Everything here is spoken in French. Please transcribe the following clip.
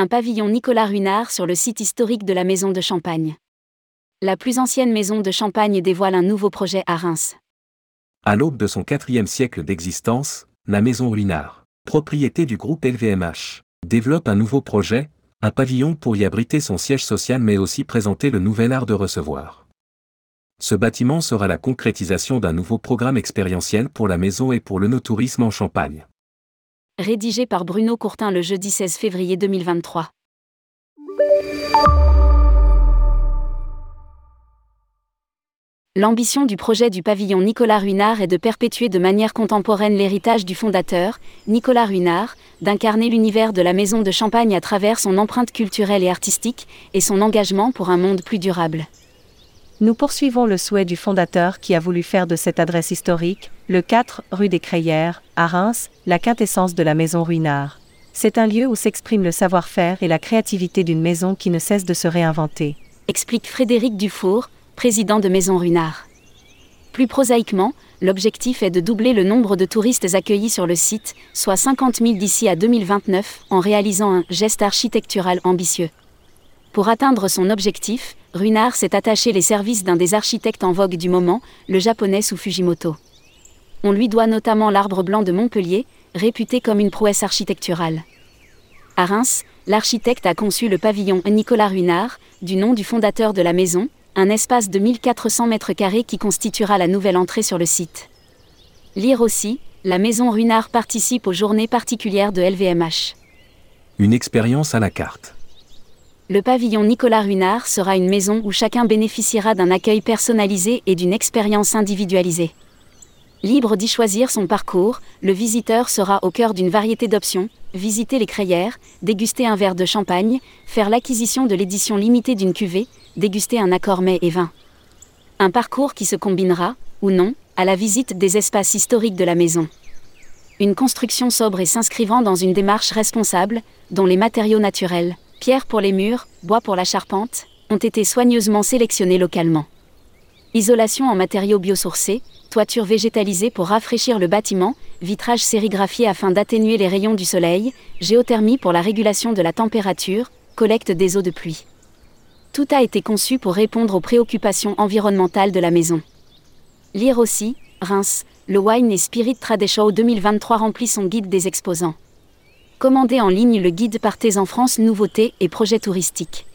Un pavillon Nicolas Ruinard sur le site historique de la maison de Champagne. La plus ancienne maison de Champagne dévoile un nouveau projet à Reims. À l'aube de son quatrième siècle d'existence, la maison Ruinard, propriété du groupe LVMH, développe un nouveau projet, un pavillon pour y abriter son siège social mais aussi présenter le nouvel art de recevoir. Ce bâtiment sera la concrétisation d'un nouveau programme expérientiel pour la maison et pour le no-tourisme en Champagne. Rédigé par Bruno Courtin le jeudi 16 février 2023. L'ambition du projet du pavillon Nicolas Ruinard est de perpétuer de manière contemporaine l'héritage du fondateur, Nicolas Ruinard, d'incarner l'univers de la maison de Champagne à travers son empreinte culturelle et artistique, et son engagement pour un monde plus durable. Nous poursuivons le souhait du fondateur qui a voulu faire de cette adresse historique, le 4 rue des Crayères, à Reims, la quintessence de la maison Ruinard. C'est un lieu où s'exprime le savoir-faire et la créativité d'une maison qui ne cesse de se réinventer. Explique Frédéric Dufour, président de Maison Ruinard. Plus prosaïquement, l'objectif est de doubler le nombre de touristes accueillis sur le site, soit 50 000 d'ici à 2029, en réalisant un geste architectural ambitieux. Pour atteindre son objectif, Ruinard s'est attaché les services d'un des architectes en vogue du moment, le japonais Su Fujimoto. On lui doit notamment l'arbre blanc de Montpellier, réputé comme une prouesse architecturale. À Reims, l'architecte a conçu le pavillon Nicolas Ruinard, du nom du fondateur de la maison, un espace de 1400 mètres carrés qui constituera la nouvelle entrée sur le site. Lire aussi, la maison Ruinard participe aux journées particulières de LVMH. Une expérience à la carte le pavillon Nicolas Ruinard sera une maison où chacun bénéficiera d'un accueil personnalisé et d'une expérience individualisée. Libre d'y choisir son parcours, le visiteur sera au cœur d'une variété d'options, visiter les crayères, déguster un verre de champagne, faire l'acquisition de l'édition limitée d'une cuvée, déguster un accord mets et vin. Un parcours qui se combinera, ou non, à la visite des espaces historiques de la maison. Une construction sobre et s'inscrivant dans une démarche responsable, dont les matériaux naturels, pierre pour les murs, bois pour la charpente, ont été soigneusement sélectionnés localement. Isolation en matériaux biosourcés, toiture végétalisée pour rafraîchir le bâtiment, vitrage sérigraphié afin d'atténuer les rayons du soleil, géothermie pour la régulation de la température, collecte des eaux de pluie. Tout a été conçu pour répondre aux préoccupations environnementales de la maison. Lire aussi, Reims, le Wine et Spirit Trade Show 2023 remplit son guide des exposants. Commandez en ligne le guide Partez en France Nouveautés et projets touristiques.